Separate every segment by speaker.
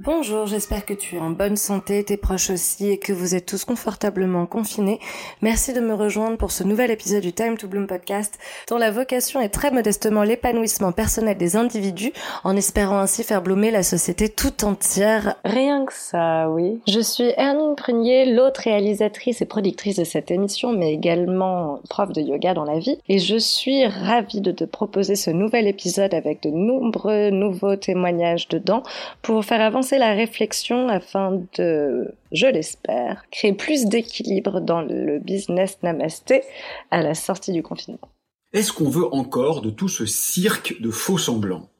Speaker 1: Bonjour, j'espère que tu es en bonne santé, tes proches aussi et que vous êtes tous confortablement confinés. Merci de me rejoindre pour ce nouvel épisode du Time to Bloom podcast dont la vocation est très modestement l'épanouissement personnel des individus en espérant ainsi faire bloomer la société tout entière. Rien que ça, oui. Je suis Hermine Prunier, l'autre réalisatrice et productrice de cette émission mais également prof de yoga dans la vie et je suis ravie de te proposer ce nouvel épisode avec de nombreux nouveaux témoignages dedans pour faire avancer la réflexion afin de, je l'espère, créer plus d'équilibre dans le business Namasté à la sortie du confinement.
Speaker 2: Est-ce qu'on veut encore de tout ce cirque de faux semblants?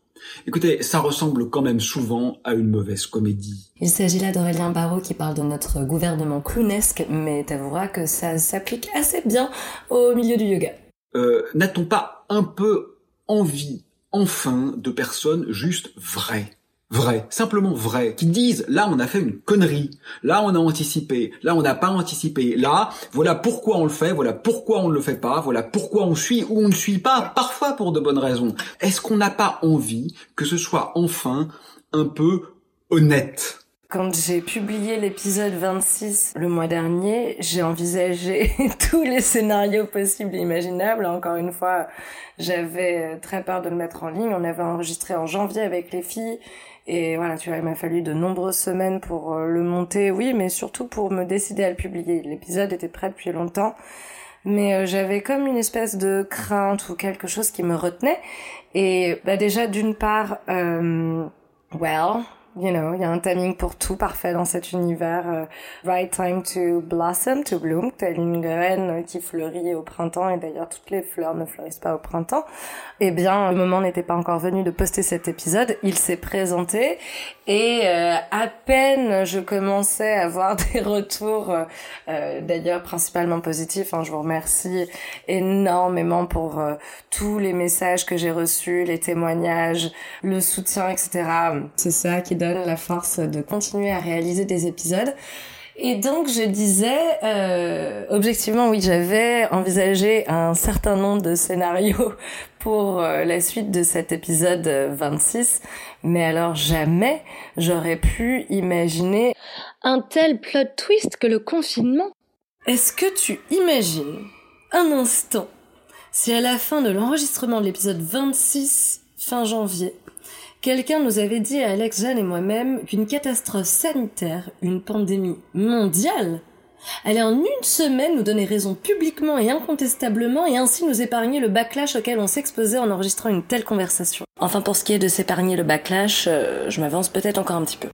Speaker 2: Écoutez, ça ressemble quand même souvent à une mauvaise comédie.
Speaker 1: Il s'agit là d'Aurélien Barraud qui parle de notre gouvernement clownesque, mais t'avoueras que ça s'applique assez bien au milieu du yoga.
Speaker 2: Euh, N'a-t-on pas un peu envie, enfin, de personnes juste vraies? Vrai, simplement vrai, qui disent là on a fait une connerie, là on a anticipé, là on n'a pas anticipé, là voilà pourquoi on le fait, voilà pourquoi on ne le fait pas, voilà pourquoi on suit ou on ne suit pas, parfois pour de bonnes raisons. Est-ce qu'on n'a pas envie que ce soit enfin un peu honnête?
Speaker 1: Quand j'ai publié l'épisode 26 le mois dernier, j'ai envisagé tous les scénarios possibles et imaginables. Encore une fois, j'avais très peur de le mettre en ligne. On avait enregistré en janvier avec les filles et voilà, tu vois, il m'a fallu de nombreuses semaines pour euh, le monter, oui, mais surtout pour me décider à le publier. L'épisode était prêt depuis longtemps, mais euh, j'avais comme une espèce de crainte ou quelque chose qui me retenait. Et bah déjà, d'une part, euh, well, you know, il y a un timing pour tout parfait dans cet univers. Euh, right time to blossom, to bloom, telle une graine qui fleurit au printemps, et d'ailleurs toutes les fleurs ne fleurissent pas au printemps. Eh bien, le moment n'était pas encore venu de poster cet épisode, il s'est présenté, et euh, à peine je commençais à avoir des retours, euh, d'ailleurs principalement positifs, hein, je vous remercie énormément pour tous les messages que j'ai reçus, les témoignages, le soutien, etc. C'est ça qui donne la force de continuer à réaliser des épisodes. Et donc je disais, euh, objectivement oui, j'avais envisagé un certain nombre de scénarios pour euh, la suite de cet épisode 26, mais alors jamais j'aurais pu imaginer un tel plot twist que le confinement. Est-ce que tu imagines un instant si à la fin de l'enregistrement de l'épisode 26, fin janvier, Quelqu'un nous avait dit à Alex, Jeanne et moi-même qu'une catastrophe sanitaire, une pandémie mondiale, allait en une semaine nous donner raison publiquement et incontestablement et ainsi nous épargner le backlash auquel on s'exposait en enregistrant une telle conversation. Enfin pour ce qui est de s'épargner le backlash, euh, je m'avance peut-être encore un petit peu.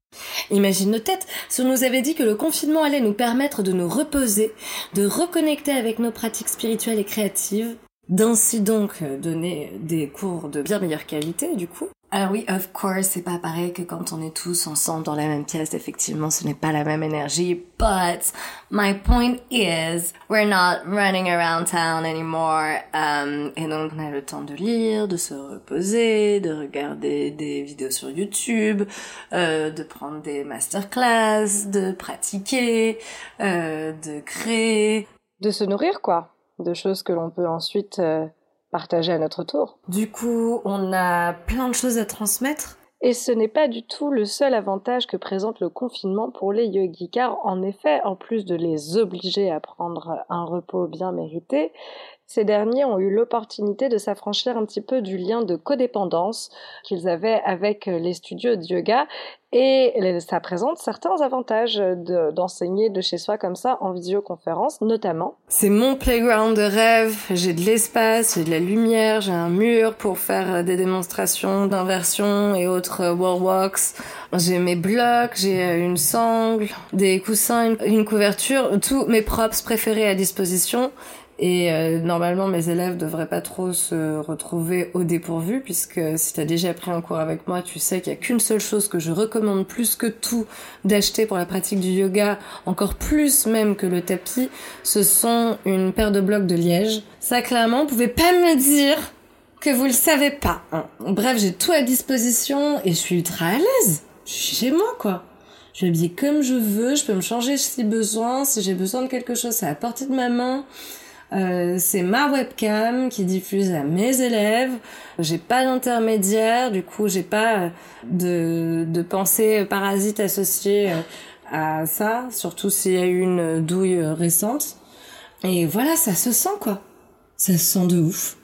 Speaker 1: Imagine nos têtes si on nous avait dit que le confinement allait nous permettre de nous reposer, de reconnecter avec nos pratiques spirituelles et créatives, d'ainsi donc donner des cours de bien meilleure qualité du coup, alors oui, of course, c'est pas pareil que quand on est tous ensemble dans la même pièce. Effectivement, ce n'est pas la même énergie. But my point is, we're not running around town anymore. Um, et donc, on a le temps de lire, de se reposer, de regarder des vidéos sur YouTube, euh, de prendre des masterclass, de pratiquer, euh, de créer,
Speaker 3: de se nourrir quoi, de choses que l'on peut ensuite euh, partager à notre tour.
Speaker 1: Du coup, on a plein de choses à transmettre.
Speaker 3: Et ce n'est pas du tout le seul avantage que présente le confinement pour les yogis, car en effet, en plus de les obliger à prendre un repos bien mérité, ces derniers ont eu l'opportunité de s'affranchir un petit peu du lien de codépendance qu'ils avaient avec les studios de yoga et ça présente certains avantages d'enseigner de, chez soi comme ça en visioconférence notamment.
Speaker 1: C'est mon playground de rêve, j'ai de l'espace, j'ai de la lumière, j'ai un mur pour faire des démonstrations d'inversion et autres wall walks. J'ai mes blocs, j'ai une sangle, des coussins, une couverture, tous mes props préférés à disposition et euh, normalement, mes élèves devraient pas trop se retrouver au dépourvu, puisque si tu as déjà pris un cours avec moi, tu sais qu'il y a qu'une seule chose que je recommande plus que tout d'acheter pour la pratique du yoga, encore plus même que le tapis, ce sont une paire de blocs de liège. Ça, clairement, vous pouvez pas me dire que vous le savez pas. Hein. Bref, j'ai tout à disposition et je suis ultra à l'aise. Je suis chez moi, quoi. Je m'habille comme je veux, je peux me changer si besoin, si j'ai besoin de quelque chose, c'est à portée de ma main. Euh, c'est ma webcam qui diffuse à mes élèves. J'ai pas d'intermédiaire, du coup j'ai pas de, de pensée parasite associée euh, à ça, surtout s'il y a eu une douille récente. Et voilà, ça se sent quoi. Ça se sent de ouf.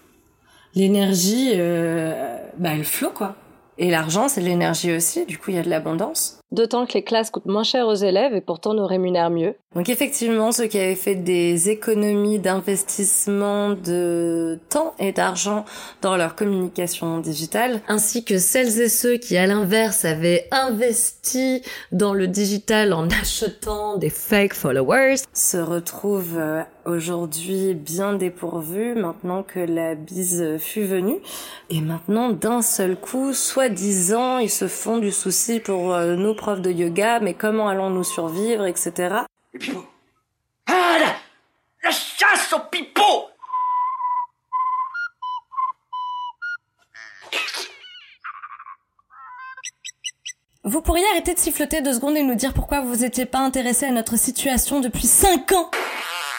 Speaker 1: L'énergie, euh, bah elle flot quoi. Et l'argent, c'est de l'énergie aussi, du coup il y a de l'abondance.
Speaker 3: D'autant que les classes coûtent moins cher aux élèves et pourtant nous rémunèrent mieux.
Speaker 1: Donc effectivement, ceux qui avaient fait des économies d'investissement de temps et d'argent dans leur communication digitale, ainsi que celles et ceux qui à l'inverse avaient investi dans le digital en achetant des fake followers, se retrouvent euh, aujourd'hui bien dépourvus maintenant que la bise fut venue. Et maintenant, d'un seul coup, soi-disant, ils se font du souci pour euh, nous prof de yoga, mais comment allons-nous survivre, etc.
Speaker 4: Et puis Ah, la, la chasse au pipeau!
Speaker 1: Vous pourriez arrêter de siffloter deux secondes et nous dire pourquoi vous n'étiez pas intéressé à notre situation depuis cinq ans?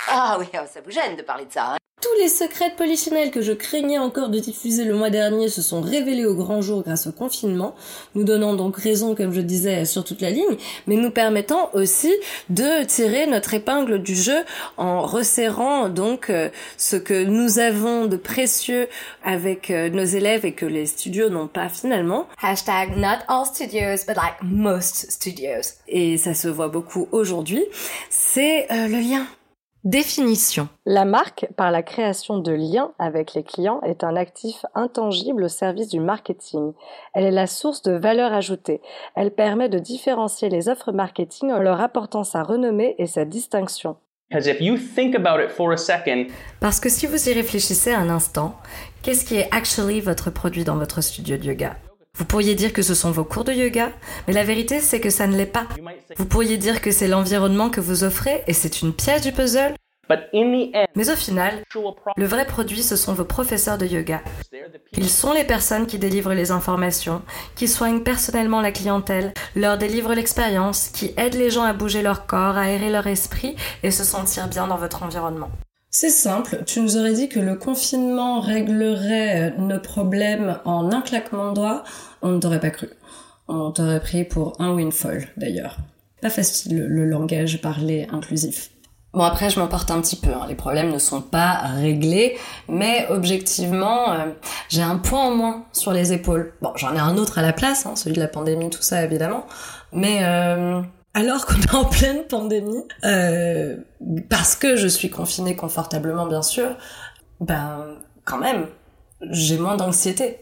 Speaker 5: Ah oui, ça vous gêne de parler de ça, hein?
Speaker 1: Tous les secrets de Polichinelle que je craignais encore de diffuser le mois dernier se sont révélés au grand jour grâce au confinement, nous donnant donc raison, comme je disais, sur toute la ligne, mais nous permettant aussi de tirer notre épingle du jeu en resserrant donc euh, ce que nous avons de précieux avec euh, nos élèves et que les studios n'ont pas finalement.
Speaker 5: Hashtag not all studios, but like most studios.
Speaker 1: Et ça se voit beaucoup aujourd'hui. C'est euh, le lien Définition.
Speaker 3: La marque, par la création de liens avec les clients, est un actif intangible au service du marketing. Elle est la source de valeur ajoutée. Elle permet de différencier les offres marketing en leur apportant sa renommée et sa distinction.
Speaker 1: Parce que si vous y réfléchissez un instant, qu'est-ce qui est actually votre produit dans votre studio de yoga? Vous pourriez dire que ce sont vos cours de yoga, mais la vérité c'est que ça ne l'est pas. Vous pourriez dire que c'est l'environnement que vous offrez et c'est une pièce du puzzle. Mais au final, le vrai produit, ce sont vos professeurs de yoga. Ils sont les personnes qui délivrent les informations, qui soignent personnellement la clientèle, leur délivrent l'expérience, qui aident les gens à bouger leur corps, à aérer leur esprit et se sentir bien dans votre environnement. C'est simple, tu nous aurais dit que le confinement réglerait euh, nos problèmes en un claquement de doigts, on ne t'aurait pas cru. On t'aurait pris pour un windfall d'ailleurs. Pas facile le, langage parlé inclusif. Bon après je m'emporte un petit peu, hein. les problèmes ne sont pas réglés, mais objectivement euh, j'ai un point en moins sur les épaules. Bon j'en ai un autre à la place, hein, celui de la pandémie, tout ça évidemment, mais euh, alors qu'on est en pleine pandémie, euh, parce que je suis confinée confortablement bien sûr, ben quand même, j'ai moins d'anxiété.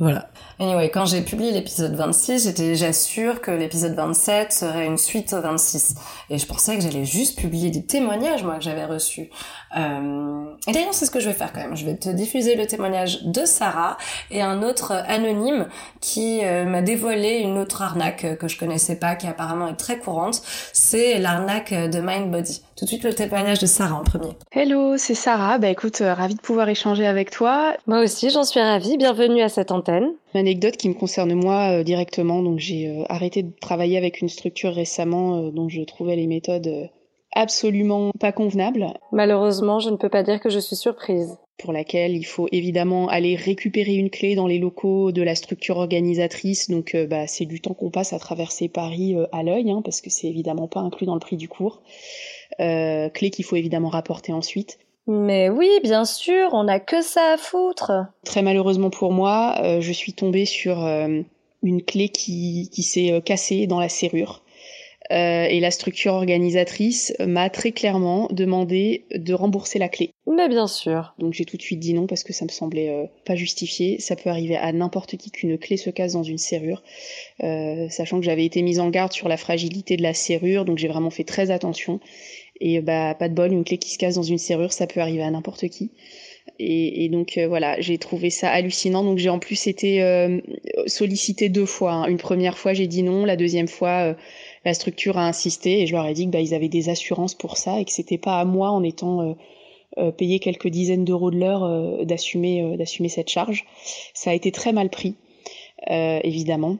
Speaker 1: Voilà. Anyway, quand j'ai publié l'épisode 26, j'étais déjà sûre que l'épisode 27 serait une suite au 26. Et je pensais que j'allais juste publier des témoignages, moi, que j'avais reçus. Euh... Et d'ailleurs, c'est ce que je vais faire quand même. Je vais te diffuser le témoignage de Sarah et un autre anonyme qui euh, m'a dévoilé une autre arnaque que je connaissais pas, qui apparemment est très courante. C'est l'arnaque de MindBody. Tout de suite, le témoignage de Sarah en premier.
Speaker 6: Hello, c'est Sarah. Bah écoute, euh, ravie de pouvoir échanger avec toi.
Speaker 3: Moi aussi, j'en suis ravie. Bienvenue à cette antenne.
Speaker 6: Une anecdote qui me concerne moi euh, directement. Donc j'ai euh, arrêté de travailler avec une structure récemment euh, dont je trouvais les méthodes absolument pas convenables.
Speaker 3: Malheureusement, je ne peux pas dire que je suis surprise.
Speaker 6: Pour laquelle il faut évidemment aller récupérer une clé dans les locaux de la structure organisatrice. Donc bah, c'est du temps qu'on passe à traverser Paris à l'œil, hein, parce que c'est évidemment pas inclus dans le prix du cours. clé qu'il faut évidemment rapporter ensuite.
Speaker 3: Mais oui, bien sûr, on n'a que ça à foutre.
Speaker 6: Très malheureusement pour moi, euh, je suis tombée sur euh, une clé qui, qui s'est euh, cassée dans la serrure. et la structure organisatrice m'a très clairement demandé de rembourser la clé.
Speaker 3: Mais bien sûr.
Speaker 6: Donc j'ai tout de suite dit non parce que ça me semblait pas justifié. Ça peut arriver à n'importe qui qu'une clé se casse dans une serrure, sachant que j'avais été mise en garde sur la fragilité de la serrure, donc j'ai vraiment fait très attention. Et bah pas de bol, une clé qui se casse dans une serrure, ça peut arriver à n'importe qui. Et, et donc euh, voilà, j'ai trouvé ça hallucinant. Donc j'ai en plus été euh, sollicitée deux fois. Hein. Une première fois, j'ai dit non. La deuxième fois, euh, la structure a insisté et je leur ai dit que bah, ils avaient des assurances pour ça et que c'était pas à moi en étant payé quelques dizaines d'euros de l'heure d'assumer d'assumer cette charge. Ça a été très mal pris. évidemment.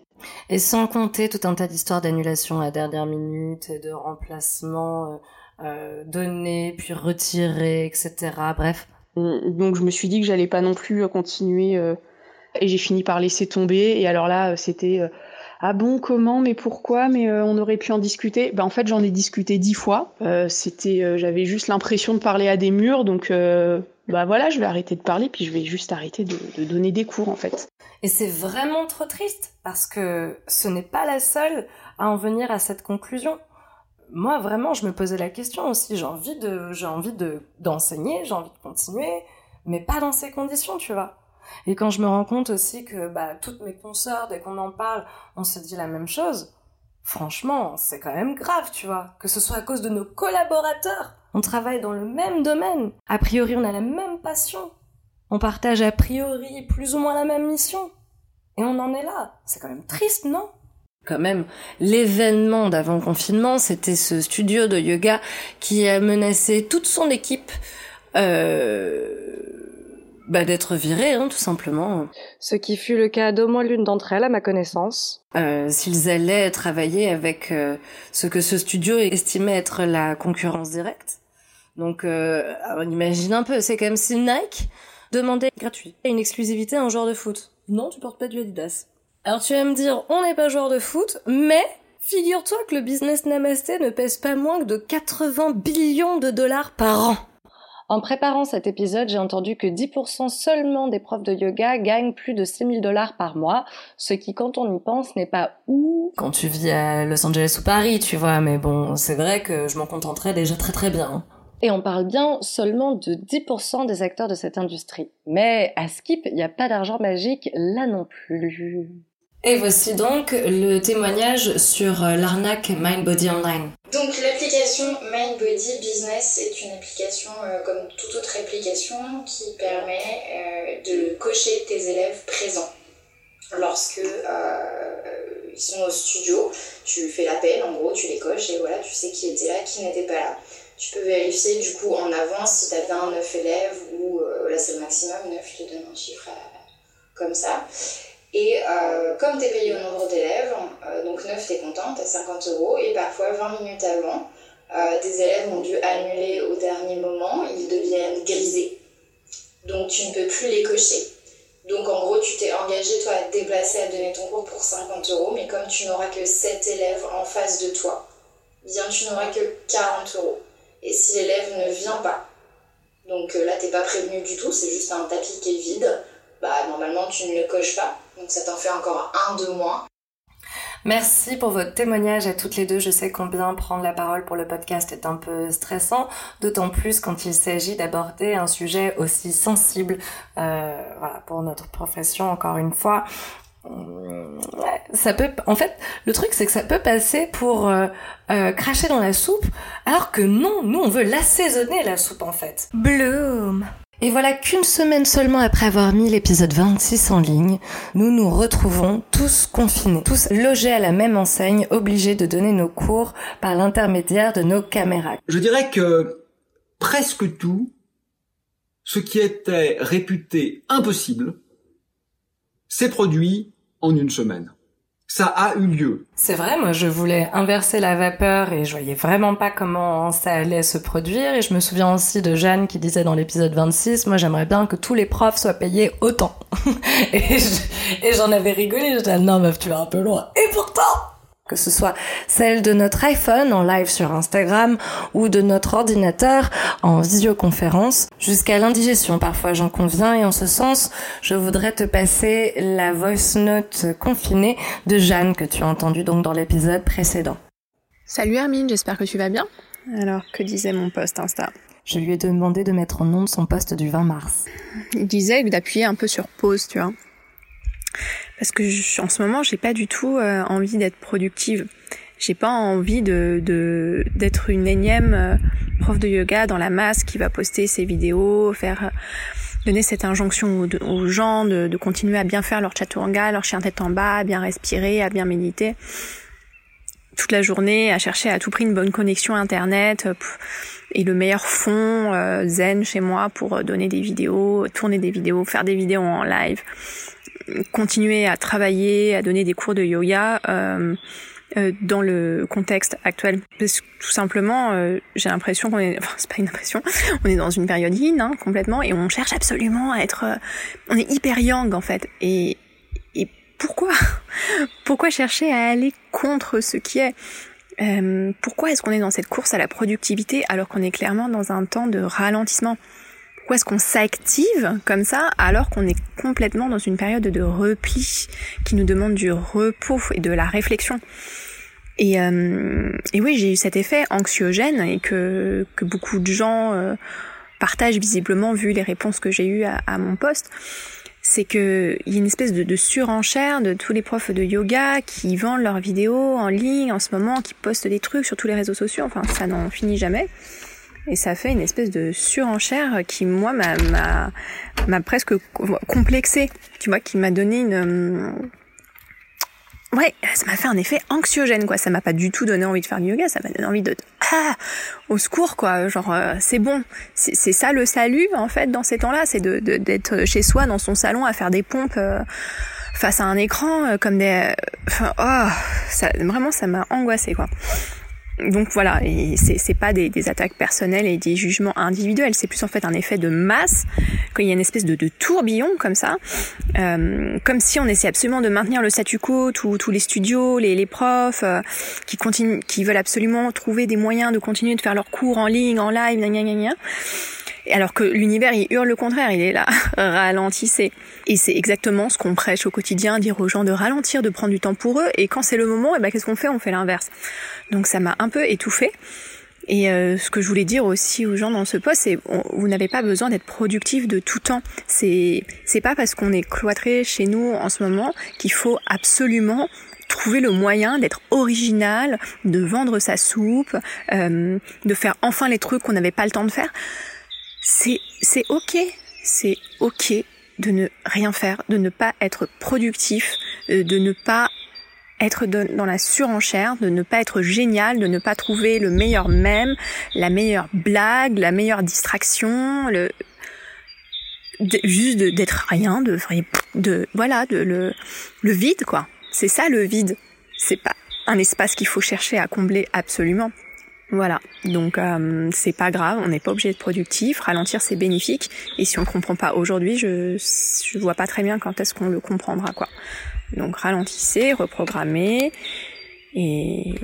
Speaker 1: Et sans compter tout un tas d'histoires d'annulation à dernière minute, de remplacement euh, donner, puis retirer, etc. Bref.
Speaker 6: Donc je me suis dit que j'allais pas non plus continuer et j'ai fini par laisser tomber. Et alors là, c'était ah bon, comment, mais pourquoi, mais on aurait pu en discuter? Ben, en fait, j'en ai discuté dix fois. c'était, j'avais juste l'impression de parler à des murs, donc bah voilà, je vais arrêter de parler, puis je vais juste arrêter de, de donner des cours en fait.
Speaker 1: Et c'est vraiment trop triste parce que ce n'est pas la seule à en venir à cette conclusion. Moi, vraiment, je me posais la question aussi. J'ai envie de, j'ai envie de d'enseigner, j'ai envie de continuer, mais pas dans ces conditions, tu vois. Et quand je me rends compte aussi que bah, toutes mes consoeurs, dès qu'on en parle, on se dit la même chose. Franchement, c'est quand même grave, tu vois. Que ce soit à cause de nos collaborateurs. On travaille dans le même domaine. A priori, on a la même passion. On partage a priori plus ou moins la même mission. Et on en est là. C'est quand même triste, non? Quand même l'événement d'avant confinement, c'était ce studio de yoga qui a menacé toute son équipe euh, bah, d'être viré, hein, tout simplement.
Speaker 3: Ce qui fut le cas d'au moins l'une d'entre elles, à ma connaissance.
Speaker 1: Euh, S'ils allaient travailler avec euh, ce que ce studio estimait être la concurrence directe. Donc, on imagine un peu, c'est comme si Nike demandait gratuit une exclusivité à un joueur de foot. Non, tu portes pas du Adidas. Alors tu vas me dire, on n'est pas joueur de foot, mais figure-toi que le business Namasté ne pèse pas moins que de 80 billions de dollars par an.
Speaker 3: En préparant cet épisode, j'ai entendu que 10% seulement des profs de yoga gagnent plus de 6000 dollars par mois, ce qui, quand on y pense, n'est pas où
Speaker 1: quand tu vis à Los Angeles ou Paris, tu vois, mais bon, c'est vrai que je m'en contenterais déjà très très bien.
Speaker 3: Et on parle bien seulement de 10% des acteurs de cette industrie. Mais à Skip, il n'y a pas d'argent magique là non plus.
Speaker 1: Et voici donc le témoignage sur euh, l'arnaque MindBody Online.
Speaker 7: Donc l'application MindBody Business est une application euh, comme toute autre application qui permet euh, de cocher tes élèves présents. Lorsque ils sont au studio, tu fais l'appel, en gros, tu les coches et voilà, tu sais qui était là, qui n'était pas là. Tu peux vérifier du coup en avance si tu as bien 9 élèves ou là c'est le maximum, 9, je te donne un chiffre comme ça. Et euh, comme tu es payé au nombre d'élèves, euh, donc 9 tu es content, tu as 50 euros, et parfois 20 minutes avant, euh, des élèves ont dû annuler au dernier moment, ils deviennent grisés. Donc tu ne peux plus les cocher. Donc en gros, tu t'es engagé toi à te déplacer, à donner ton cours pour 50 euros, mais comme tu n'auras que 7 élèves en face de toi, bien tu n'auras que 40 euros. Et si l'élève ne vient pas, donc là t'es pas prévenu du tout, c'est juste un tapis qui est vide, bah normalement tu ne le coches pas, donc ça t'en fait encore un de moins.
Speaker 1: Merci pour votre témoignage à toutes les deux. Je sais combien prendre la parole pour le podcast est un peu stressant, d'autant plus quand il s'agit d'aborder un sujet aussi sensible euh, voilà, pour notre profession, encore une fois. Ça peut, en fait, le truc c'est que ça peut passer pour euh, euh, cracher dans la soupe, alors que non, nous on veut l'assaisonner la soupe en fait. Bloom. Et voilà qu'une semaine seulement après avoir mis l'épisode 26 en ligne, nous nous retrouvons tous confinés, tous logés à la même enseigne, obligés de donner nos cours par l'intermédiaire de nos caméras.
Speaker 2: Je dirais que presque tout, ce qui était réputé impossible, s'est produit en une semaine ça a eu lieu.
Speaker 1: C'est vrai, moi je voulais inverser la vapeur et je voyais vraiment pas comment ça allait se produire et je me souviens aussi de Jeanne qui disait dans l'épisode 26, moi j'aimerais bien que tous les profs soient payés autant. et j'en avais rigolé, je disais non meuf tu vas un peu loin. Et pourtant que ce soit celle de notre iPhone en live sur Instagram ou de notre ordinateur en visioconférence, jusqu'à l'indigestion parfois j'en conviens et en ce sens je voudrais te passer la voice note confinée de Jeanne que tu as entendue donc dans l'épisode précédent.
Speaker 8: Salut Hermine, j'espère que tu vas bien. Alors que disait mon post Insta?
Speaker 1: Je lui ai demandé de mettre en nom son post du 20 mars.
Speaker 8: Il disait d'appuyer un peu sur pause, tu vois parce que je, en ce moment j'ai pas du tout euh, envie d'être productive. J'ai pas envie de d'être une énième euh, prof de yoga dans la masse qui va poster ses vidéos, faire euh, donner cette injonction aux, gens de, de, continuer à bien faire leur chaturanga, leur chien tête en bas, à bien respirer, à bien méditer toute la journée, à chercher à tout prix une bonne connexion internet et le meilleur fond zen chez moi pour donner des vidéos, tourner des vidéos, faire des vidéos en live continuer à travailler, à donner des cours de yoga, euh, euh, dans le contexte actuel. Parce que tout simplement, euh, j'ai l'impression qu'on est, enfin c'est pas une impression, on est dans une période yin hein, complètement et on cherche absolument à être, euh, on est hyper yang en fait. Et, et pourquoi, pourquoi chercher à aller contre ce qui est? Euh, Pourquoi est-ce qu'on est dans cette course à la productivité alors qu'on est clairement dans un temps de ralentissement? Pourquoi est-ce qu'on s'active comme ça alors qu'on est complètement dans une période de repli qui nous demande du repos et de la réflexion et, euh, oui, j'ai eu cet effet anxiogène et que, beaucoup de gens euh, partagent visiblement vu les réponses que j'ai eues à, mon poste c'est que il y a une espèce de, surenchère de tous les profs de yoga qui vendent leurs vidéos en ligne en ce moment, qui postent des trucs sur tous les réseaux sociaux. Enfin, ça n'en finit jamais. Et ça fait une espèce de surenchère qui, moi, m'a, m'a, presque complexé. Tu vois, qui m'a donné une, ouais, ça m'a fait un effet anxiogène, quoi. Ça m'a pas du tout donné envie de faire du yoga, ça m'a donné envie de, ah, au secours, quoi. Genre, euh, c'est bon. C'est ça le salut, en fait, dans ces temps-là. C'est de, d'être chez soi, dans son salon, à faire des pompes, euh, face à un écran, euh, comme des, enfin, oh, ça, vraiment, ça m'a angoissé, quoi donc voilà, et c'est pas des, attaques personnelles et des jugements individuels, c'est plus en fait un effet de masse, qu'il y a une espèce de, tourbillon comme ça, euh, comme si on essayait absolument de maintenir le statu quo, tous les studios, les, profs, euh, qui continuent, qui veulent absolument trouver des moyens de continuer de faire leurs cours en ligne, en live, gna gna gna alors que l'univers il hurle le contraire, il est là, ralentissez. Et c'est exactement ce qu'on prêche au quotidien, dire aux gens de ralentir, de prendre du temps pour eux, et quand c'est le moment, et eh ben qu'est-ce qu'on fait? On fait l'inverse. Donc ça m'a un peu étouffée. Et euh, ce que je voulais dire aussi aux gens dans ce poste, c'est vous n'avez pas besoin d'être productif de tout temps. C'est c'est pas parce qu'on est cloîtré chez nous en ce moment qu'il faut absolument trouver le moyen d'être original, de vendre sa soupe, euh, de faire enfin les trucs qu'on n'avait pas le temps de faire c'est c'est ok, c'est ok de ne rien faire, de ne pas être productif, euh, de ne pas être dans la surenchère, de ne pas être génial, de ne pas trouver le meilleur mème, la meilleure blague, la meilleure distraction, le juste d'être rien, de de voilà, de le le vide quoi. C'est ça le vide. C'est pas un espace qu'il faut chercher à combler absolument. Voilà, donc euh, c'est pas grave, on n'est pas obligé d'être productif, ralentir c'est bénéfique, et si on le comprend pas aujourd'hui, je je vois pas très bien quand est-ce qu'on le comprendra quoi. Donc ralentissez, reprogrammez, et,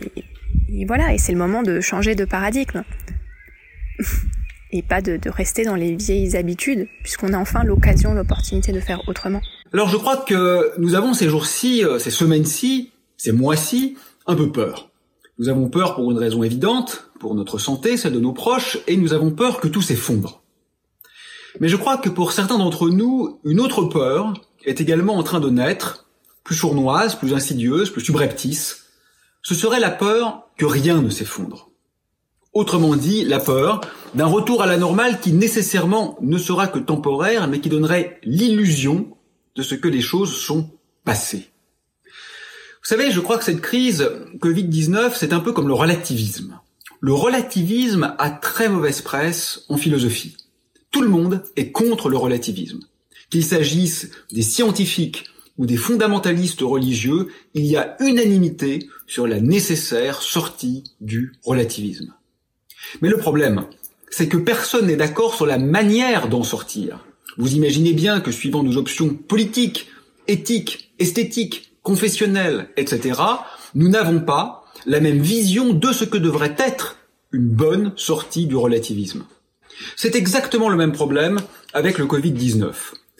Speaker 8: et voilà, et c'est le moment de changer de paradigme. et pas de, de, rester dans les vieilles habitudes, puisqu'on a enfin l'occasion, l'opportunité de faire autrement.
Speaker 2: Alors je crois que nous avons ces jours-ci, euh, ces semaines-ci, ces mois-ci, un peu peur. Nous avons peur pour une raison évidente, pour notre santé, celle de nos proches, et nous avons peur que tout s'effondre. Mais je crois que pour certains d'entre nous, une autre peur est également en train de naître, plus sournoise, plus insidieuse, plus subreptice. Ce serait la peur que rien ne s'effondre. Autrement dit, la peur d'un retour à la normale qui nécessairement ne sera que temporaire, mais qui donnerait l'illusion de ce que les choses sont passées. Vous savez, je crois que cette crise Covid-19, c'est un peu comme le relativisme. Le relativisme a très mauvaise presse en philosophie. Tout le monde est contre le relativisme. Qu'il s'agisse des scientifiques ou des fondamentalistes religieux, il y a unanimité sur la nécessaire sortie du relativisme. Mais le problème, c'est que personne n'est d'accord sur la manière d'en sortir. Vous imaginez bien que suivant nos options politiques, éthiques, esthétiques, confessionnels, etc., nous n'avons pas la même vision de ce que devrait être une bonne sortie du relativisme. C'est exactement le même problème avec le Covid-19.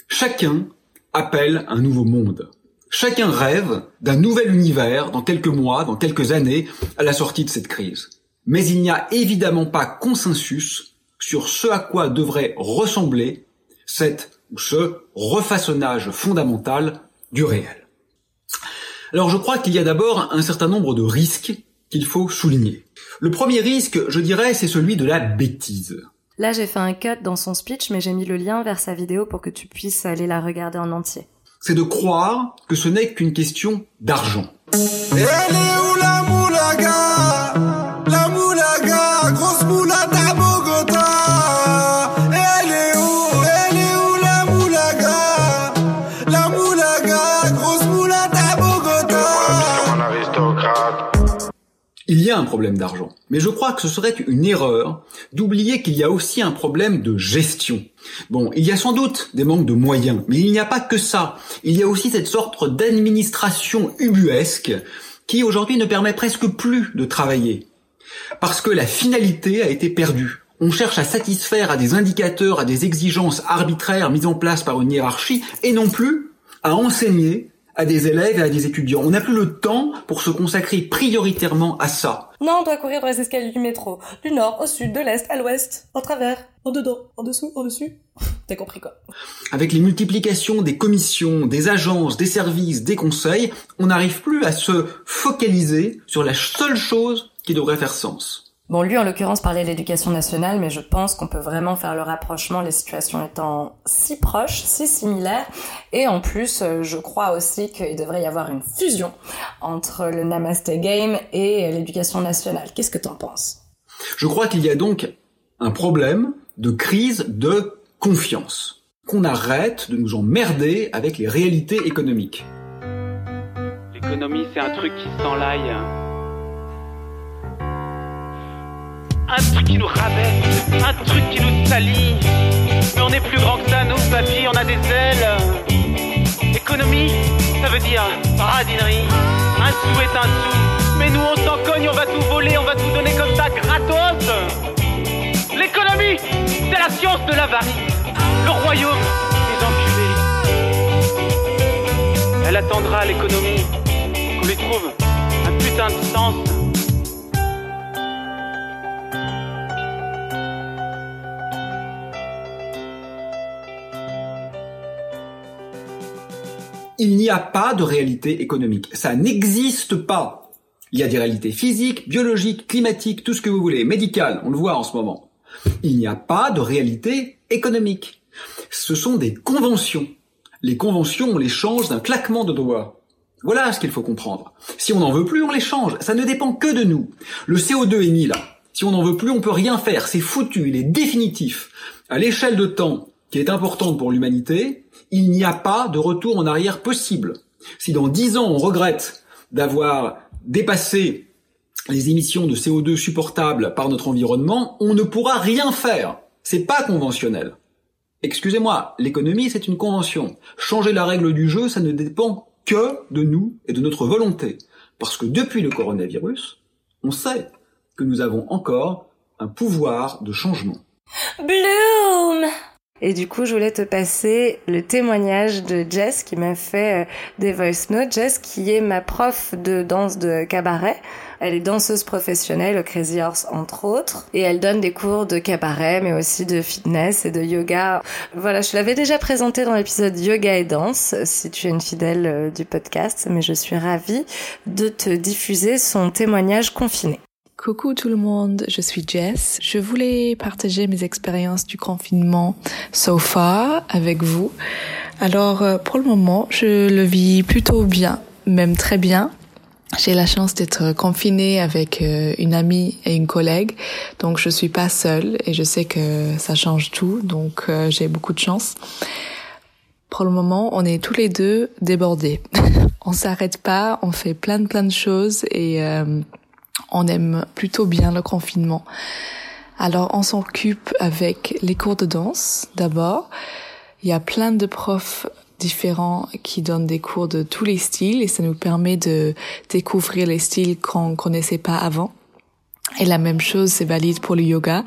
Speaker 2: Chacun appelle un nouveau monde. Chacun rêve d'un nouvel univers dans quelques mois, dans quelques années, à la sortie de cette crise. Mais il n'y a évidemment pas consensus sur ce à quoi devrait ressembler cette ou ce refaçonnage fondamental du réel. Alors je crois qu'il y a d'abord un certain nombre de risques qu'il faut souligner. Le premier risque, je dirais, c'est celui de la bêtise.
Speaker 1: Là, j'ai fait un cut dans son speech, mais j'ai mis le lien vers sa vidéo pour que tu puisses aller la regarder en entier.
Speaker 2: C'est de croire que ce n'est qu'une question d'argent. Un problème d'argent, mais je crois que ce serait une erreur d'oublier qu'il y a aussi un problème de gestion. Bon, il y a sans doute des manques de moyens, mais il n'y a pas que ça. Il y a aussi cette sorte d'administration ubuesque qui aujourd'hui ne permet presque plus de travailler. Parce que la finalité a été perdue. On cherche à satisfaire à des indicateurs, à des exigences arbitraires mises en place par une hiérarchie, et non plus à enseigner à des élèves et à des étudiants. On n'a plus le temps pour se consacrer prioritairement à ça.
Speaker 1: Non, on doit courir dans les escaliers du métro. Du nord, au sud, de l'est, à l'ouest, en travers, en dedans, en dessous, en dessus. T'as compris quoi
Speaker 2: Avec les multiplications des commissions, des agences, des services, des conseils, on n'arrive plus à se focaliser sur la seule chose qui devrait faire sens.
Speaker 1: Bon, lui, en l'occurrence, parlait de l'éducation nationale, mais je pense qu'on peut vraiment faire le rapprochement, les situations étant si proches, si similaires. Et en plus, euh, je crois aussi qu'il devrait y avoir une fusion entre le Namaste Game et l'éducation nationale. Qu'est-ce que t'en penses?
Speaker 2: Je crois qu'il y a donc un problème de crise de confiance. Qu'on arrête de nous emmerder avec les réalités économiques.
Speaker 9: L'économie, c'est un truc qui s'enlaille. Un truc qui nous rabaisse, un truc qui nous salit. Mais on est plus grand que ça, nous, papy, on a des ailes. Économie, ça veut dire radinerie. Un sou est un sou. Mais nous, on s'en cogne, on va tout voler, on va tout donner comme ça, gratos. L'économie, c'est la science de l'avarice. Le royaume des enculés. Elle attendra l'économie qu'on lui trouve un putain de sens.
Speaker 2: Il n'y a pas de réalité économique. Ça n'existe pas. Il y a des réalités physiques, biologiques, climatiques, tout ce que vous voulez, médicales, on le voit en ce moment. Il n'y a pas de réalité économique. Ce sont des conventions. Les conventions, on les change d'un claquement de doigts. Voilà ce qu'il faut comprendre. Si on n'en veut plus, on les change. Ça ne dépend que de nous. Le CO2 émis là, si on n'en veut plus, on peut rien faire. C'est foutu, il est définitif. À l'échelle de temps qui est importante pour l'humanité, il n'y a pas de retour en arrière possible. Si dans dix ans on regrette d'avoir dépassé les émissions de CO2 supportables par notre environnement, on ne pourra rien faire. C'est pas conventionnel. Excusez-moi, l'économie c'est une convention. Changer la règle du jeu, ça ne dépend que de nous et de notre volonté. Parce que depuis le coronavirus, on sait que nous avons encore un pouvoir de changement.
Speaker 1: Bloom et du coup, je voulais te passer le témoignage de Jess qui m'a fait euh, des voice notes. Jess qui est ma prof de danse de cabaret. Elle est danseuse professionnelle au Crazy Horse entre autres et elle donne des cours de cabaret mais aussi de fitness et de yoga. Voilà, je l'avais déjà présenté dans l'épisode yoga et danse si tu es une fidèle euh, du podcast mais je suis ravie de te diffuser son témoignage confiné.
Speaker 10: Coucou tout le monde, je suis Jess. Je voulais partager mes expériences du confinement so far avec vous. Alors euh, pour le moment, je le vis plutôt bien, même très bien. J'ai la chance d'être confinée avec euh, une amie et une collègue, donc je suis pas seule et je sais que ça change tout, donc euh, j'ai beaucoup de chance. Pour le moment, on est tous les deux débordés. on s'arrête pas, on fait plein de plein de choses et on aime plutôt bien le confinement. Alors on s'occupe avec les cours de danse d'abord. Il y a plein de profs différents qui donnent des cours de tous les styles et ça nous permet de découvrir les styles qu'on connaissait pas avant. Et la même chose, c'est valide pour le yoga.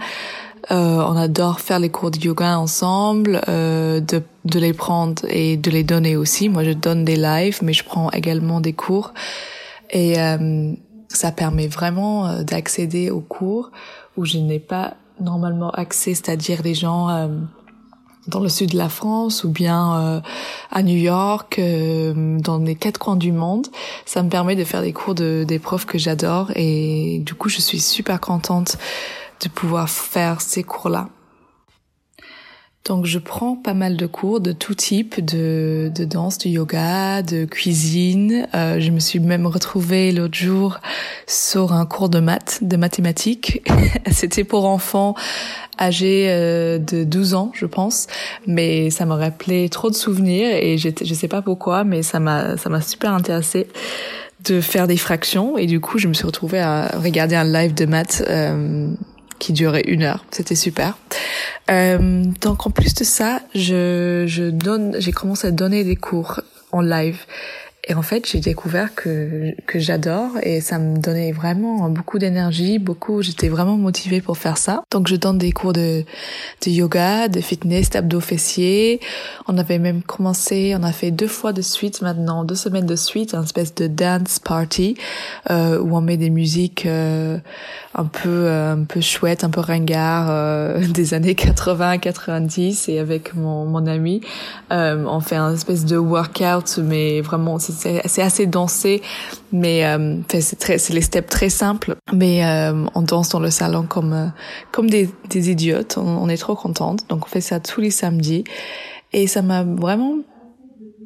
Speaker 10: Euh, on adore faire les cours de yoga ensemble, euh, de, de les prendre et de les donner aussi. Moi, je donne des lives, mais je prends également des cours. Et euh, ça permet vraiment euh, d'accéder aux cours où je n'ai pas normalement accès, c'est-à-dire des gens euh, dans le sud de la France ou bien euh, à New York, dans les quatre coins du monde. Ça me permet de faire des cours de des profs que j'adore et du coup je suis super contente de pouvoir faire ces cours-là. Donc je prends pas mal de cours de tout type, de, de danse, de yoga, de cuisine. Euh, je me suis même retrouvée l'autre jour sur un cours de maths, de mathématiques. C'était pour enfants âgés euh, de 12 ans, je pense, mais ça m'a rappelé trop de souvenirs et je sais pas pourquoi, mais ça m'a ça m'a super intéressée de faire des fractions et du coup je me suis retrouvée à regarder un live de maths euh, qui durait une heure. C'était super. Euh, donc en plus de ça, je, je donne, j'ai commencé à donner des cours en live et en fait, j'ai découvert que que j'adore et ça me donnait vraiment beaucoup d'énergie, beaucoup. J'étais vraiment motivée pour faire ça. Donc, je donne des cours de de yoga, de fitness, d'abdos fessiers. On avait même commencé, on a fait deux fois de suite maintenant, deux semaines de suite, un espèce de dance party euh, où on met des musiques euh, un peu euh, un peu chouettes, un peu ringard euh, des années 80, 90 et avec mon mon ami, euh, on fait un espèce de workout, mais vraiment c'est c'est assez dansé, mais euh, c'est très, c'est les steps très simples, mais euh, on danse dans le salon comme euh, comme des, des idiotes. On, on, est trop contente, donc on fait ça tous les samedis, et ça m'a vraiment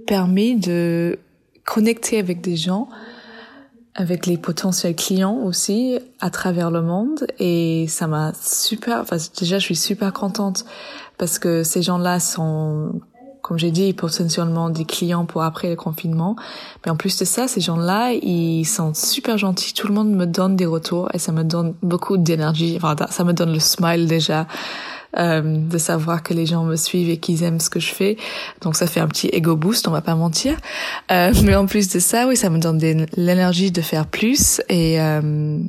Speaker 10: permis de connecter avec des gens, avec les potentiels clients aussi à travers le monde, et ça m'a super. Enfin, déjà, je suis super contente parce que ces gens-là sont comme j'ai dit, potentiellement des clients pour après le confinement. Mais en plus de ça, ces gens-là, ils sont super gentils. Tout le monde me donne des retours et ça me donne beaucoup d'énergie. Enfin, ça me donne le smile déjà. Euh, de savoir que les gens me suivent et qu'ils aiment ce que je fais. Donc ça fait un petit ego boost, on va pas mentir. Euh, mais en plus de ça, oui, ça me donne l'énergie de faire plus et euh,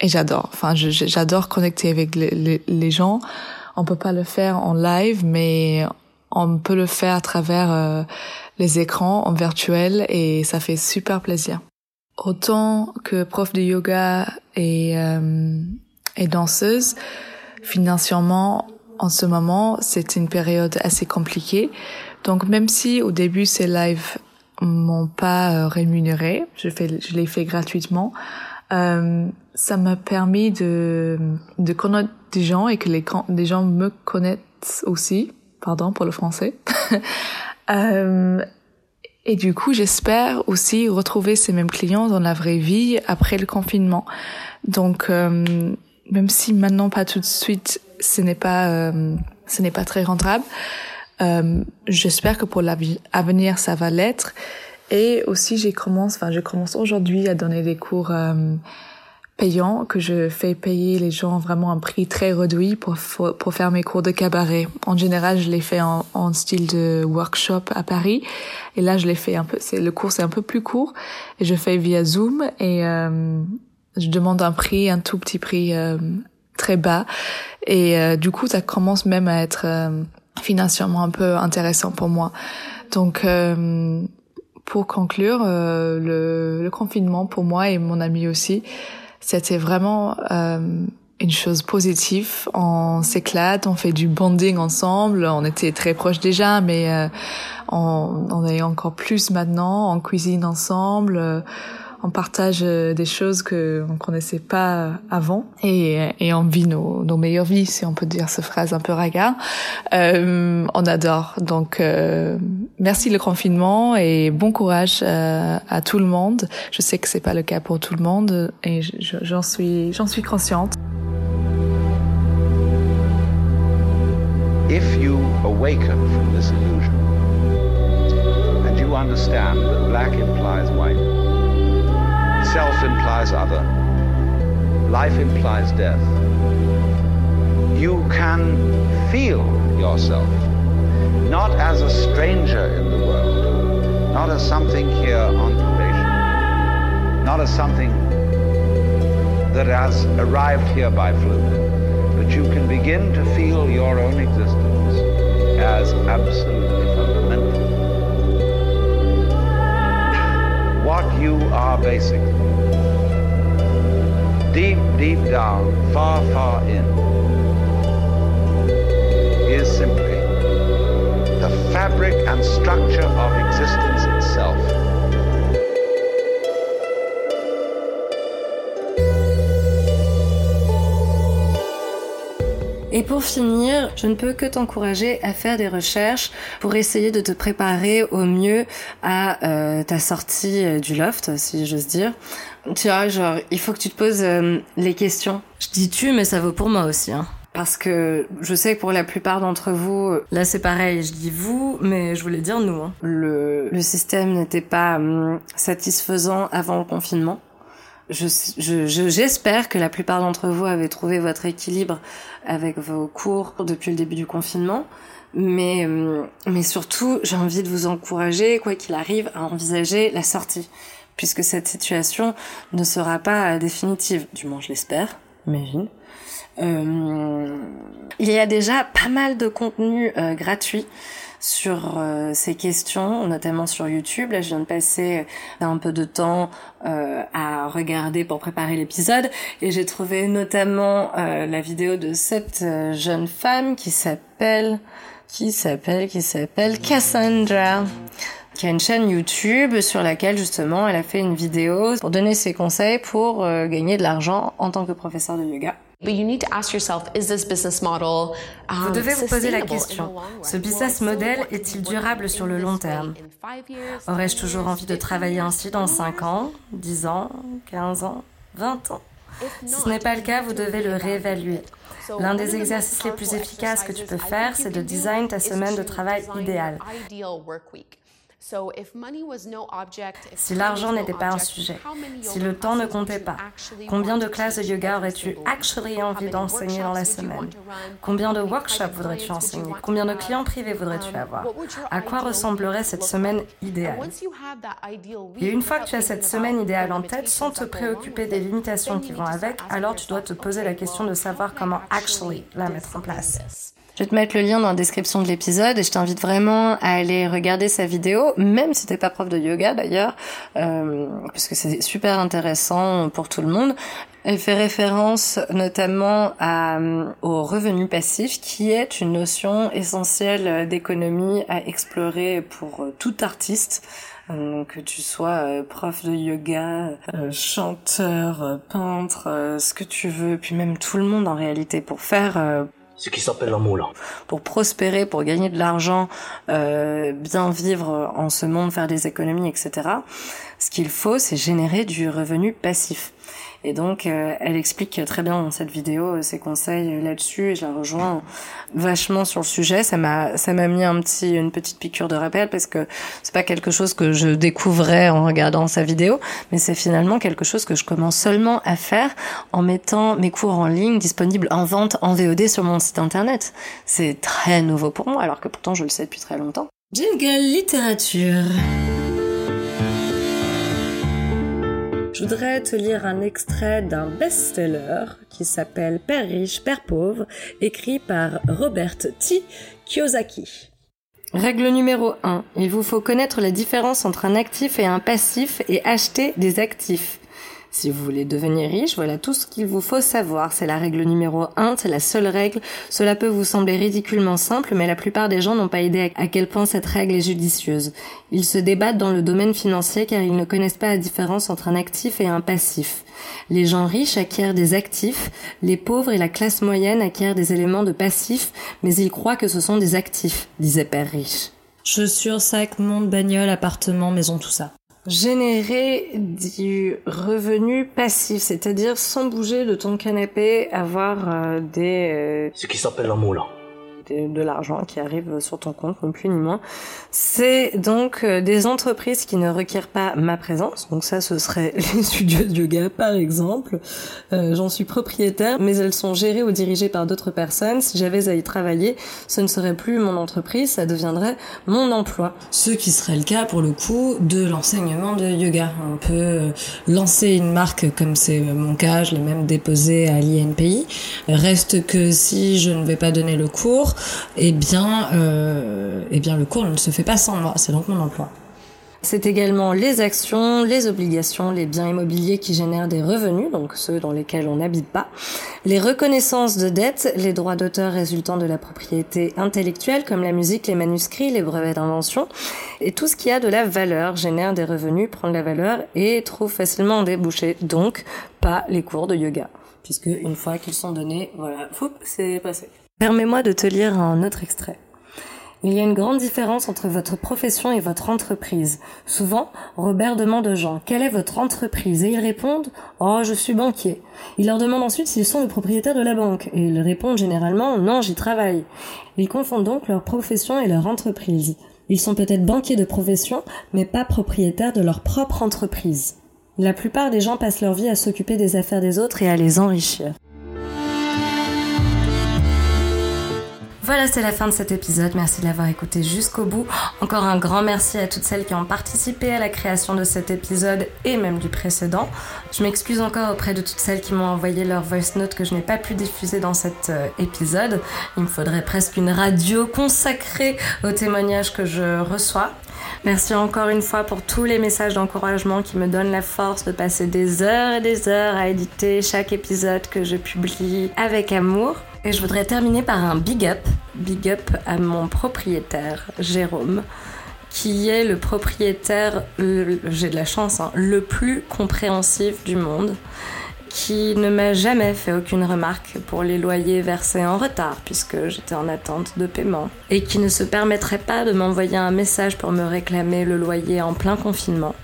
Speaker 10: et j'adore. Enfin, j'adore connecter avec les, les, les gens. On peut pas le faire en live, mais on peut le faire à travers euh, les écrans en virtuel et ça fait super plaisir. Autant que prof de yoga et, euh, et danseuse, financièrement, en ce moment, c'est une période assez compliquée. Donc même si au début ces lives m'ont pas euh, rémunéré, je fais, je l'ai fait gratuitement, euh, ça m'a permis de de connaître des gens et que les, les gens me connaissent aussi pardon pour le français. euh, et du coup, j'espère aussi retrouver ces mêmes clients dans la vraie vie après le confinement. Donc, euh, même si maintenant pas tout de suite, ce n'est pas, euh, ce n'est pas très rentable, j'espère que pour l'avenir ça va l'être. Et aussi, j'ai commence, enfin, je commence aujourd'hui à donner des cours payant que je fais payer les gens vraiment un prix très réduit pour pour faire mes cours de cabaret. En général, je les fais en, en style de workshop à Paris et là je les fais un peu c'est le cours c'est un peu plus court et je fais via Zoom et euh, je demande un prix un tout petit prix euh, très bas et euh, du coup ça commence même à être euh, financièrement un peu intéressant pour moi. Donc euh, pour conclure, le, le confinement pour moi et mon ami aussi, c'était vraiment euh, une chose positive. On s'éclate, on fait du bonding ensemble. On était très proches déjà, mais euh, on, on est encore plus maintenant. On cuisine ensemble. On partage euh, des choses que on connaissait pas avant et, et on vit nos, nos meilleures vies, si on peut dire cette phrase un peu ringard. Euh, on adore. Donc euh, merci le confinement et bon courage euh, à tout le monde. Je sais que c'est pas le cas pour tout le monde et j'en suis j'en suis consciente.
Speaker 11: If you awaken from this illusion and you understand that black implies white Self implies other. Life implies death. You can feel yourself not as a stranger in the world, not as something here on probation, not as something that has arrived here by fluke, but you can begin to feel your own existence as absolutely fundamental. What you are basically deep, deep down, far, far in, is simply the fabric and structure of existence
Speaker 1: Et pour finir, je ne peux que t'encourager à faire des recherches pour essayer de te préparer au mieux à euh, ta sortie euh, du loft, si j'ose dire. Tu vois, genre, il faut que tu te poses euh, les questions. Je dis tu, mais ça vaut pour moi aussi. Hein. parce que je sais que pour la plupart d'entre vous, là c'est pareil, je dis vous, mais je voulais dire nous. Hein. Le, le système n'était pas hum, satisfaisant avant le confinement. Je, je, j'espère que la plupart d'entre vous avez trouvé votre équilibre avec vos cours depuis le début du confinement. Mais, hum, mais surtout, j'ai envie de vous encourager, quoi qu'il arrive, à envisager la sortie. Puisque cette situation ne sera pas définitive. Du moins, je l'espère. Imagine. Euh, il y a déjà pas mal de contenu euh, gratuit sur euh, ces questions, notamment sur YouTube. Là, je viens de passer un peu de temps à regarder pour préparer l'épisode et j'ai trouvé notamment la vidéo de cette jeune femme qui s'appelle qui s'appelle qui s'appelle Cassandra qui a une chaîne YouTube sur laquelle justement elle a fait une vidéo pour donner ses conseils pour gagner de l'argent en tant que professeur de yoga.
Speaker 12: But you need to ask yourself, is this business model,
Speaker 1: vous devez vous poser la question, ce business model est-il durable sur le long terme? Aurais-je toujours envie de travailler ainsi dans 5 ans, 10 ans, 15 ans, 20 ans? Si ce n'est pas le cas, vous devez le réévaluer. L'un des exercices les plus efficaces que tu peux faire, c'est de design ta semaine de travail idéale. Si l'argent n'était pas un sujet, si le temps ne comptait pas, combien de classes de yoga aurais-tu actually envie d'enseigner dans la semaine? Combien de workshops voudrais-tu enseigner? Combien de clients privés voudrais-tu um, avoir? À quoi ressemblerait cette semaine idéale? Et une fois que tu as cette semaine idéale en tête, sans te préoccuper des limitations qui vont avec, alors tu dois te poser la question de savoir comment actually la mettre en place. Je vais te mettre le lien dans la description de l'épisode et je t'invite vraiment à aller regarder sa vidéo, même si t'es pas prof de yoga d'ailleurs, euh, parce que c'est super intéressant pour tout le monde. Elle fait référence notamment à, au revenu passif, qui est une notion essentielle d'économie à explorer pour tout artiste. Euh, que tu sois euh, prof de yoga, euh, chanteur, peintre, ce que tu veux, puis même tout le monde en réalité, pour faire
Speaker 13: ce qui s'appelle là.
Speaker 1: Pour prospérer, pour gagner de l'argent, euh, bien vivre en ce monde, faire des économies, etc. Ce qu'il faut, c'est générer du revenu passif. Et donc, euh, elle explique très bien dans cette vidéo euh, ses conseils euh, là-dessus. Et je la rejoins vachement sur le sujet. Ça m'a, ça m'a mis un petit, une petite piqûre de rappel parce que c'est pas quelque chose que je découvrais en regardant sa vidéo, mais c'est finalement quelque chose que je commence seulement à faire en mettant mes cours en ligne disponibles en vente en VOD sur mon site internet. C'est très nouveau pour moi, alors que pourtant je le sais depuis très longtemps. Jingle littérature. Je voudrais te lire un extrait d'un best-seller qui s'appelle Père riche, Père pauvre, écrit par Robert T. Kiyosaki. Règle numéro 1. Il vous faut connaître la différence entre un actif et un passif et acheter des actifs. Si vous voulez devenir riche, voilà tout ce qu'il vous faut savoir. C'est la règle numéro 1, c'est la seule règle. Cela peut vous sembler ridiculement simple, mais la plupart des gens n'ont pas idée à quel point cette règle est judicieuse. Ils se débattent dans le domaine financier car ils ne connaissent pas la différence entre un actif et un passif. Les gens riches acquièrent des actifs, les pauvres et la classe moyenne acquièrent des éléments de passifs, mais ils croient que ce sont des actifs, disait Père Riche. Chaussures, sacs, montre, bagnole, appartement, maison, tout ça générer du revenu passif, c'est-à-dire sans bouger de ton canapé, avoir euh, des...
Speaker 13: Euh, Ce qui s'appelle un moulin
Speaker 1: de, l'argent qui arrive sur ton compte, ni plus ni moins. C'est donc euh, des entreprises qui ne requièrent pas ma présence. Donc ça, ce serait les studios de yoga, par exemple. Euh, J'en suis propriétaire, mais elles sont gérées ou dirigées par d'autres personnes. Si j'avais à y travailler, ce ne serait plus mon entreprise, ça deviendrait mon emploi. Ce qui serait le cas, pour le coup, de l'enseignement de yoga. On peut euh, lancer une marque comme c'est mon cas, je l'ai même déposé à l'INPI. Reste que si je ne vais pas donner le cours, eh bien, euh, eh bien le cours ne se fait pas sans moi. C'est donc mon emploi. C'est également les actions, les obligations, les biens immobiliers qui génèrent des revenus, donc ceux dans lesquels on n'habite pas, les reconnaissances de dettes, les droits d'auteur résultant de la propriété intellectuelle comme la musique, les manuscrits, les brevets d'invention, et tout ce qui a de la valeur génère des revenus, prend de la valeur et trouve facilement un débouché, donc pas les cours de yoga, puisque une fois qu'ils sont donnés, voilà, c'est passé. Permets-moi de te lire un autre extrait. Il y a une grande différence entre votre profession et votre entreprise. Souvent, Robert demande aux gens quelle est votre entreprise? Et ils répondent Oh, je suis banquier. Il leur demande ensuite s'ils sont le propriétaire de la banque et ils répondent généralement Non, j'y travaille. Ils confondent donc leur profession et leur entreprise. Ils sont peut-être banquiers de profession, mais pas propriétaires de leur propre entreprise. La plupart des gens passent leur vie à s'occuper des affaires des autres et à les enrichir. Voilà, c'est la fin de cet épisode. Merci de l'avoir écouté jusqu'au bout. Encore un grand merci à toutes celles qui ont participé à la création de cet épisode et même du précédent. Je m'excuse encore auprès de toutes celles qui m'ont envoyé leur voice note que je n'ai pas pu diffuser dans cet euh, épisode. Il me faudrait presque une radio consacrée aux témoignages que je reçois. Merci encore une fois pour tous les messages d'encouragement qui me donnent la force de passer des heures et des heures à éditer chaque épisode que je publie avec amour. Et je voudrais terminer par un big up, big up à mon propriétaire, Jérôme, qui est le propriétaire, j'ai de la chance, hein, le plus compréhensif du monde, qui ne m'a jamais fait aucune remarque pour les loyers versés en retard, puisque j'étais en attente de paiement, et qui ne se permettrait pas de m'envoyer un message pour me réclamer le loyer en plein confinement.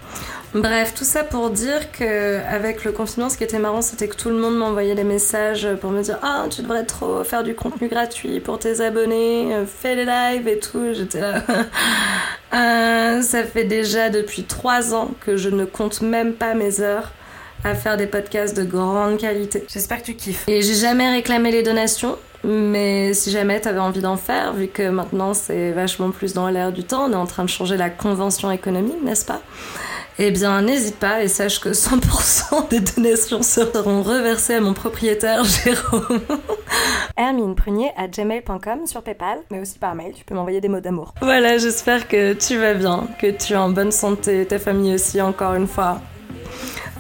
Speaker 1: Bref, tout ça pour dire que avec le confinement, ce qui était marrant, c'était que tout le monde m'envoyait des messages pour me dire ah tu devrais trop faire du contenu gratuit pour tes abonnés, fais des lives et tout. J'étais là. Euh, ça fait déjà depuis trois ans que je ne compte même pas mes heures à faire des podcasts de grande qualité. J'espère que tu kiffes. Et j'ai jamais réclamé les donations. Mais si jamais t'avais envie d'en faire, vu que maintenant c'est vachement plus dans l'air du temps, on est en train de changer la convention économique, n'est-ce pas? Eh bien, n'hésite pas et sache que 100% des donations seront reversées à mon propriétaire Jérôme. Hermine Prunier à gmail.com sur PayPal, mais aussi par mail, tu peux m'envoyer des mots d'amour. Voilà, j'espère que tu vas bien, que tu es en bonne santé, ta famille aussi, encore une fois.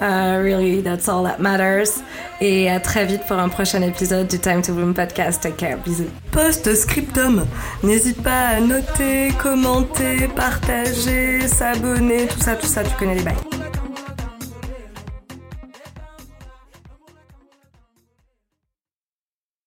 Speaker 1: Uh, really, that's all that matters. Et à très vite pour un prochain épisode du Time to Bloom podcast. Take care. Bisous. Post-scriptum. N'hésite pas à noter, commenter, partager, s'abonner, tout ça, tout ça, tu connais les bails.